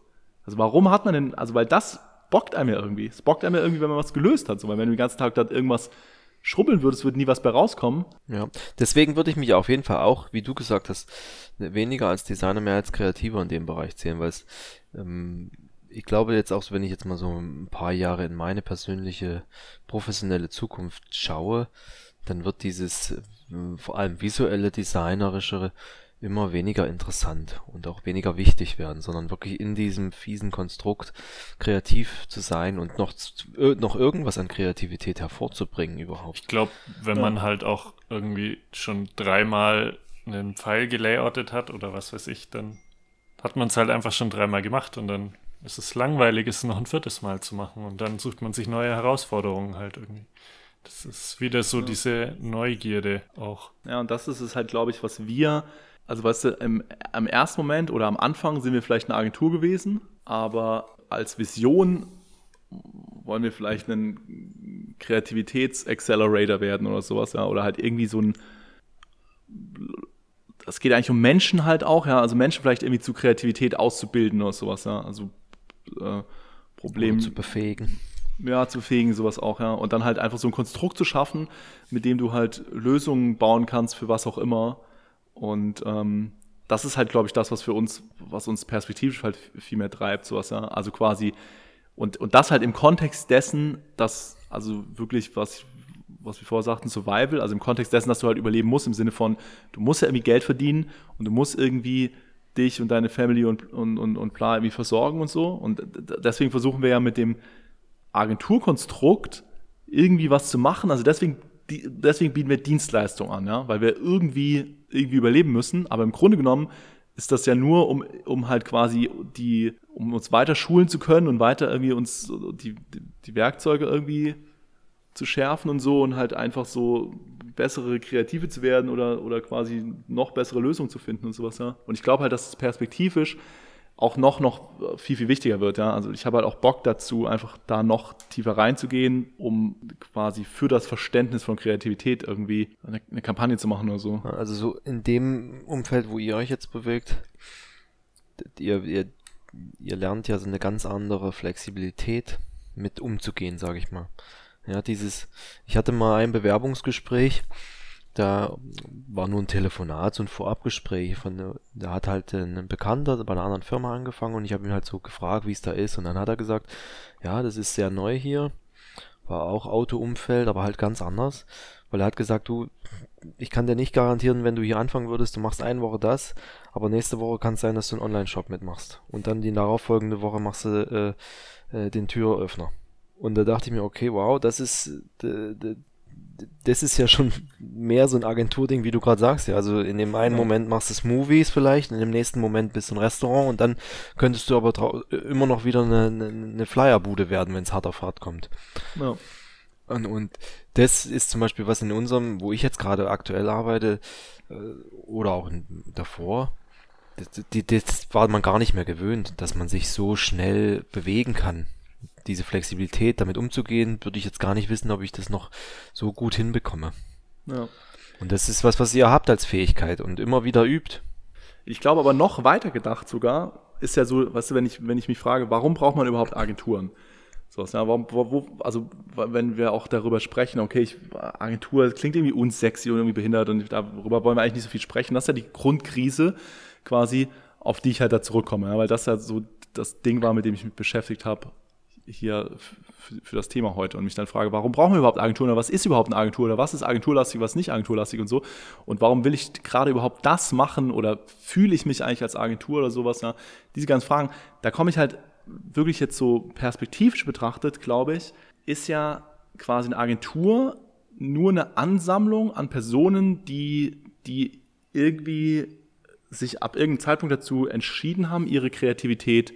S2: Also warum hat man denn, also weil das bockt einem ja irgendwie. Es bockt einem ja irgendwie, wenn man was gelöst hat. So, weil wenn du den ganzen Tag da irgendwas schrubbeln würdest, würde nie was bei rauskommen.
S3: Ja, deswegen würde ich mich auf jeden Fall auch, wie du gesagt hast, weniger als Designer, mehr als Kreativer in dem Bereich sehen, weil es ähm, ich glaube jetzt auch, wenn ich jetzt mal so ein paar Jahre in meine persönliche professionelle Zukunft schaue, dann wird dieses äh, vor allem visuelle, designerische immer weniger interessant und auch weniger wichtig werden, sondern wirklich in diesem fiesen Konstrukt kreativ zu sein und noch, noch irgendwas an Kreativität hervorzubringen überhaupt.
S1: Ich glaube, wenn ja. man halt auch irgendwie schon dreimal einen Pfeil gelayoutet hat oder was weiß ich, dann hat man es halt einfach schon dreimal gemacht und dann es ist langweilig, es noch ein viertes Mal zu machen und dann sucht man sich neue Herausforderungen halt irgendwie. Das ist wieder so ja. diese Neugierde auch.
S2: Ja, und das ist es halt, glaube ich, was wir Also weißt du, im, im ersten Moment oder am Anfang sind wir vielleicht eine Agentur gewesen, aber als Vision wollen wir vielleicht einen Kreativitäts-Accelerator werden oder sowas, ja, oder halt irgendwie so ein es geht eigentlich um Menschen halt auch, ja, also Menschen vielleicht irgendwie zu Kreativität auszubilden oder sowas, ja, also äh, Problem.
S3: zu befähigen.
S2: Ja, zu befähigen, sowas auch, ja. Und dann halt einfach so ein Konstrukt zu schaffen, mit dem du halt Lösungen bauen kannst für was auch immer. Und ähm, das ist halt, glaube ich, das, was für uns, was uns perspektivisch halt viel mehr treibt, sowas, ja. Also quasi, und, und das halt im Kontext dessen, dass, also wirklich, was, was wir vorher sagten, Survival, also im Kontext dessen, dass du halt überleben musst, im Sinne von, du musst ja irgendwie Geld verdienen und du musst irgendwie dich und deine Family und, und, und, und bla irgendwie versorgen und so. Und deswegen versuchen wir ja mit dem Agenturkonstrukt irgendwie was zu machen. Also deswegen, deswegen bieten wir Dienstleistungen an, ja, weil wir irgendwie, irgendwie überleben müssen. Aber im Grunde genommen ist das ja nur, um, um halt quasi die, um uns weiter schulen zu können und weiter irgendwie uns die, die, die Werkzeuge irgendwie zu schärfen und so und halt einfach so bessere Kreative zu werden oder, oder quasi noch bessere Lösungen zu finden und sowas, ja. Und ich glaube halt, dass es perspektivisch auch noch, noch viel, viel wichtiger wird, ja. Also ich habe halt auch Bock dazu, einfach da noch tiefer reinzugehen, um quasi für das Verständnis von Kreativität irgendwie eine, eine Kampagne zu machen oder so.
S3: Also so in dem Umfeld, wo ihr euch jetzt bewegt, ihr, ihr, ihr lernt ja so eine ganz andere Flexibilität mit umzugehen, sage ich mal. Ja, dieses, ich hatte mal ein Bewerbungsgespräch, da war nur ein Telefonat, so ein Vorabgespräch von, da hat halt ein Bekannter bei einer anderen Firma angefangen und ich habe ihn halt so gefragt, wie es da ist und dann hat er gesagt, ja, das ist sehr neu hier, war auch Autoumfeld, aber halt ganz anders, weil er hat gesagt, du, ich kann dir nicht garantieren, wenn du hier anfangen würdest, du machst eine Woche das, aber nächste Woche kann es sein, dass du einen Online-Shop mitmachst und dann die darauffolgende Woche machst du äh, äh, den Türöffner. Und da dachte ich mir, okay, wow, das ist, das ist ja schon mehr so ein Agenturding, wie du gerade sagst. Ja, also in dem einen. Moment machst du Movies vielleicht, in dem nächsten Moment bist du ein Restaurant und dann könntest du aber immer noch wieder eine, eine, eine Flyerbude werden, wenn es hart auf hart kommt. Ja. Und, und das ist zum Beispiel was in unserem, wo ich jetzt gerade aktuell arbeite, äh, oder auch in, davor, das, das war man gar nicht mehr gewöhnt, dass man sich so schnell bewegen kann diese Flexibilität, damit umzugehen, würde ich jetzt gar nicht wissen, ob ich das noch so gut hinbekomme. Ja. Und das ist was, was ihr habt als Fähigkeit und immer wieder übt.
S2: Ich glaube aber noch weiter gedacht sogar, ist ja so, weißt du, wenn ich, wenn ich mich frage, warum braucht man überhaupt Agenturen? So, ja, wo, wo, also wenn wir auch darüber sprechen, okay, ich, Agentur klingt irgendwie unsexy und irgendwie behindert und darüber wollen wir eigentlich nicht so viel sprechen. Das ist ja die Grundkrise quasi, auf die ich halt da zurückkomme, ja, weil das ja so das Ding war, mit dem ich mich beschäftigt habe, hier für das Thema heute und mich dann frage, warum brauchen wir überhaupt Agenturen oder was ist überhaupt eine Agentur oder was ist agenturlastig, was nicht agenturlastig und so? Und warum will ich gerade überhaupt das machen oder fühle ich mich eigentlich als Agentur oder sowas, ja, diese ganzen Fragen, da komme ich halt wirklich jetzt so perspektivisch betrachtet, glaube ich, ist ja quasi eine Agentur nur eine Ansammlung an Personen, die, die irgendwie sich ab irgendeinem Zeitpunkt dazu entschieden haben, ihre Kreativität zu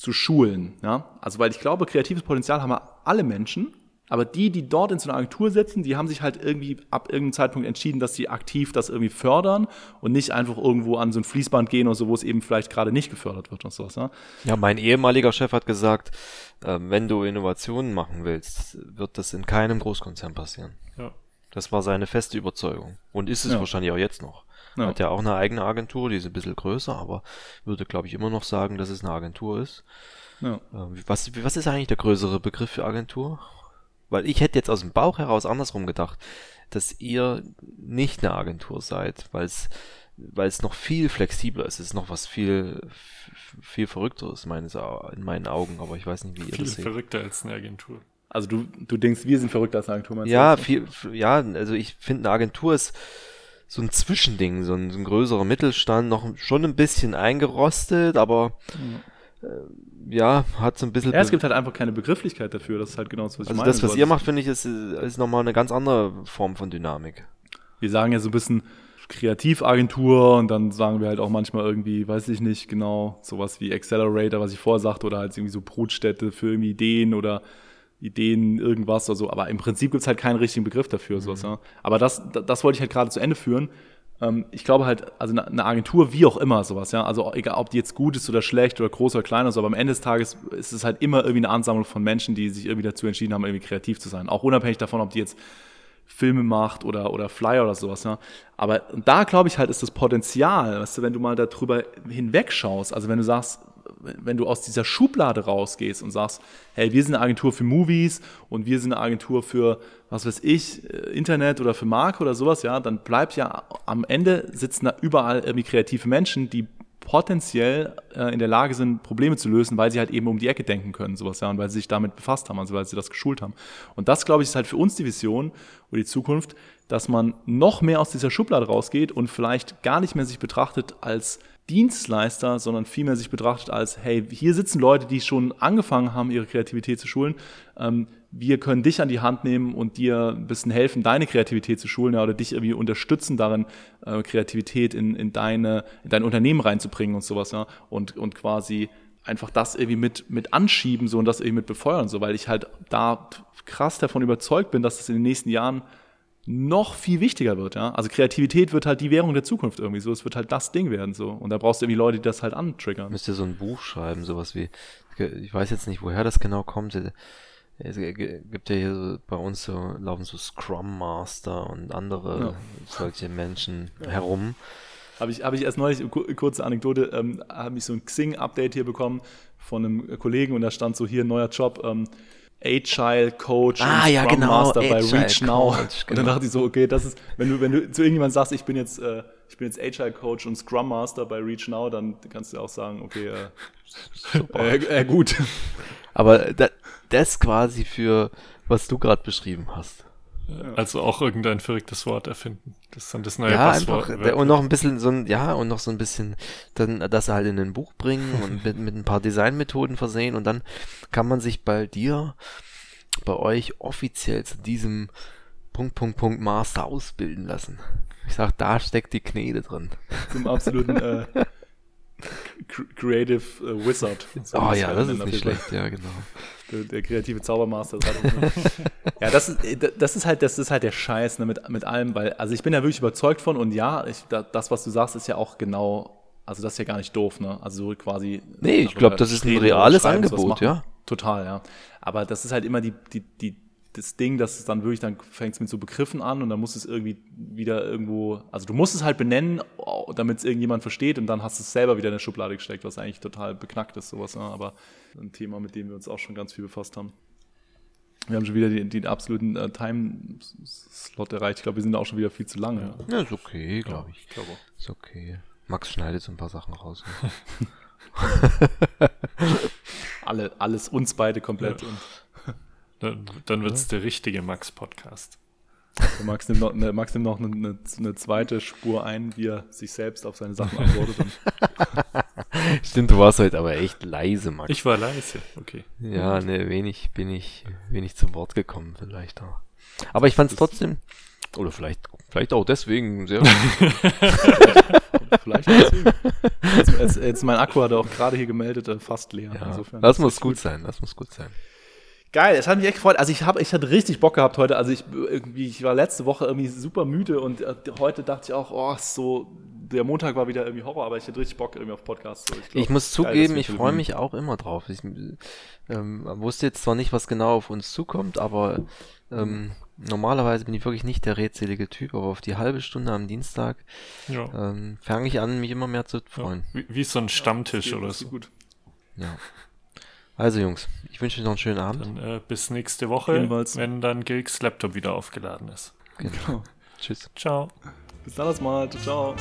S2: zu schulen. Ja? Also weil ich glaube, kreatives Potenzial haben alle Menschen, aber die, die dort in so einer Agentur sitzen, die haben sich halt irgendwie ab irgendeinem Zeitpunkt entschieden, dass sie aktiv das irgendwie fördern und nicht einfach irgendwo an so ein Fließband gehen oder so, wo es eben vielleicht gerade nicht gefördert wird und sowas. Ja,
S3: ja mein ehemaliger Chef hat gesagt, äh, wenn du Innovationen machen willst, wird das in keinem Großkonzern passieren. Ja. Das war seine feste Überzeugung. Und ist es ja. wahrscheinlich auch jetzt noch. Ja. Hat ja auch eine eigene Agentur, die ist ein bisschen größer, aber würde, glaube ich, immer noch sagen, dass es eine Agentur ist. Ja. Ähm, was, was ist eigentlich der größere Begriff für Agentur? Weil ich hätte jetzt aus dem Bauch heraus andersrum gedacht, dass ihr nicht eine Agentur seid, weil es weil es noch viel flexibler ist. Es ist noch was viel, viel verrückteres meines, in meinen Augen, aber ich weiß nicht, wie ihr
S1: viel
S3: das seht.
S1: Viel verrückter als eine Agentur.
S2: Also du, du denkst, wir sind verrückter als eine Agentur,
S3: meinst Ja, viel, ja, also ich finde, eine Agentur ist, so ein Zwischending, so ein, so ein größerer Mittelstand, noch schon ein bisschen eingerostet, aber äh, ja, hat so ein bisschen.
S2: Ja, es gibt halt einfach keine Begrifflichkeit dafür, das ist halt genau das,
S3: was ich also meine. Das, was ihr macht, finde ich, ist, ist nochmal eine ganz andere Form von Dynamik.
S2: Wir sagen ja so ein bisschen Kreativagentur und dann sagen wir halt auch manchmal irgendwie, weiß ich nicht genau, sowas wie Accelerator, was ich vorher sagte, oder halt irgendwie so Brutstätte für irgendwie Ideen oder Ideen, irgendwas oder so. Aber im Prinzip gibt es halt keinen richtigen Begriff dafür. Mhm. Sowas, ja. Aber das, das wollte ich halt gerade zu Ende führen. ähm, ich glaube halt, also eine Agentur, wie auch immer, sowas, ja, also egal, ob die jetzt gut ist oder schlecht oder groß oder klein ist, aber am Ende des Tages ist es halt immer irgendwie eine Ansammlung von Menschen, die sich irgendwie dazu entschieden haben, irgendwie kreativ zu sein. Auch unabhängig davon, ob die jetzt Filme macht oder, oder Flyer oder sowas. Ja. Aber da glaube ich halt, ist das Potenzial, weißt du, wenn du mal darüber hinwegschaust, also wenn du sagst, wenn du aus dieser Schublade rausgehst und sagst, hey, wir sind eine Agentur für Movies und wir sind eine Agentur für, was weiß ich, äh, Internet oder für Marke oder sowas, ja, dann bleibt ja am Ende sitzen da überall irgendwie kreative Menschen, die potenziell äh, in der Lage sind, Probleme zu lösen, weil sie halt eben um die Ecke denken können, sowas, ja, und weil sie sich damit befasst haben, also weil sie das geschult haben. Und das, glaube ich, ist halt für uns die Vision oder die Zukunft, dass man noch mehr aus dieser Schublade rausgeht und vielleicht gar nicht mehr sich betrachtet als Dienstleister, sondern vielmehr sich betrachtet als, hey, hier sitzen Leute, die schon angefangen haben, ihre Kreativität zu schulen. Ähm, wir können dich an die Hand nehmen und dir ein bisschen helfen, deine Kreativität zu schulen ja, oder dich irgendwie unterstützen darin, äh, Kreativität in, in, deine, in dein Unternehmen reinzubringen und sowas. Ja, und, und quasi einfach das irgendwie mit, mit anschieben so und das irgendwie mit befeuern, so, weil ich halt da krass davon überzeugt bin, dass es in den nächsten Jahren noch viel wichtiger wird. Ja? Also Kreativität wird halt die Währung der Zukunft irgendwie so. Es wird halt das Ding werden so. Und da brauchst du irgendwie Leute, die das halt antriggern.
S3: Müsst ihr so ein Buch schreiben, sowas wie, ich weiß jetzt nicht, woher das genau kommt. Es gibt ja hier bei uns so, laufen so Scrum Master und andere ja. solche Menschen ja. herum.
S2: Habe ich, hab ich erst neulich, kurze Anekdote, ähm, habe ich so ein Xing-Update hier bekommen von einem Kollegen und da stand so hier neuer Job, ähm, Agile Coach
S3: ah, und ja, Scrum genau.
S2: Master bei Reach Now. Coach, genau. Und dann genau. dachte ich so, okay, das ist, wenn du, wenn du zu irgendjemandem sagst, ich bin jetzt, äh, ich bin jetzt Agile Coach und Scrum Master bei Reach Now, dann kannst du auch sagen, okay, äh, (laughs) äh, äh gut.
S3: Aber da, das quasi für, was du gerade beschrieben hast.
S1: Also auch irgendein verrücktes Wort erfinden. Das ist dann das neue
S3: ja, Passwort. Einfach, und noch ein bisschen so ein, ja, und noch so ein bisschen dann das halt in ein Buch bringen und (laughs) mit, mit ein paar Designmethoden versehen und dann kann man sich bei dir, bei euch offiziell zu diesem Punkt, Punkt, Punkt Master ausbilden lassen. Ich sag, da steckt die Knete drin.
S2: Zum absoluten äh, (laughs) Creative äh, Wizard. (laughs)
S3: So oh ja, das ist nicht schlecht, ja, genau. (laughs)
S2: Der, der kreative Zaubermaster. (laughs) ja, das ist, äh, das ist halt, das ist halt der Scheiß ne, mit, mit allem, weil, also ich bin ja wirklich überzeugt von und ja, ich, das, was du sagst, ist ja auch genau, also das ist ja gar nicht doof, ne? Also quasi.
S3: Nee, ich glaube, das ist ein reales Angebot, ja.
S2: Total, ja. Aber das ist halt immer die, die, die das Ding, dass es dann wirklich, dann fängt es mit so Begriffen an und dann muss es irgendwie wieder irgendwo, also du musst es halt benennen, damit es irgendjemand versteht und dann hast du es selber wieder in der Schublade gesteckt, was eigentlich total beknackt ist, sowas. Ne? Aber ein Thema, mit dem wir uns auch schon ganz viel befasst haben. Wir haben schon wieder den, den absoluten äh, Time-Slot erreicht. Ich glaube, wir sind auch schon wieder viel zu lange.
S3: Ja, ja ist okay, glaube ich. glaube Ist okay. Max schneidet so ein paar Sachen raus.
S2: Ne? (laughs) Alle, alles uns beide komplett. Ja.
S1: Dann, dann wird es der richtige Max-Podcast.
S2: Max nimmt noch, ne, Max nimmt noch eine, eine, zweite Spur ein, wie er sich selbst auf seine Sachen antwortet. (laughs)
S3: Stimmt, du warst heute aber echt leise, Max.
S1: Ich war leise, okay.
S3: Ja, ne, wenig bin ich, wenig zum Wort gekommen, vielleicht auch. Aber ich fand es trotzdem, oder vielleicht, vielleicht auch deswegen sehr. (laughs)
S2: vielleicht deswegen. Jetzt, jetzt, jetzt, mein Akku hat er auch gerade hier gemeldet, äh, fast leer.
S3: Ja, Insofern, das muss gut sein, das muss gut sein.
S2: Geil, es hat mich echt gefreut. Also ich habe, ich hatte richtig Bock gehabt heute. Also ich irgendwie, ich war letzte Woche irgendwie super müde und äh, heute dachte ich auch, oh, so der Montag war wieder irgendwie Horror, aber ich hatte richtig Bock irgendwie auf Podcasts. So.
S3: Ich, glaub, ich, muss zugeben, ich freue mich auch immer drauf. Ich ähm, wusste jetzt zwar nicht, was genau auf uns zukommt, aber ähm, normalerweise bin ich wirklich nicht der rätselige Typ, aber auf die halbe Stunde am Dienstag ja. ähm, fange ich an, mich immer mehr zu freuen.
S1: Ja, wie, wie, so ein Stammtisch ja, oder so. Gut.
S3: Ja. Also Jungs, ich wünsche euch noch einen schönen Abend.
S1: Dann, äh, bis nächste Woche, Jedenfalls. wenn dann Gilks Laptop wieder aufgeladen ist.
S3: Genau.
S1: Tschüss. Ciao.
S2: Bis dann mal. Ciao.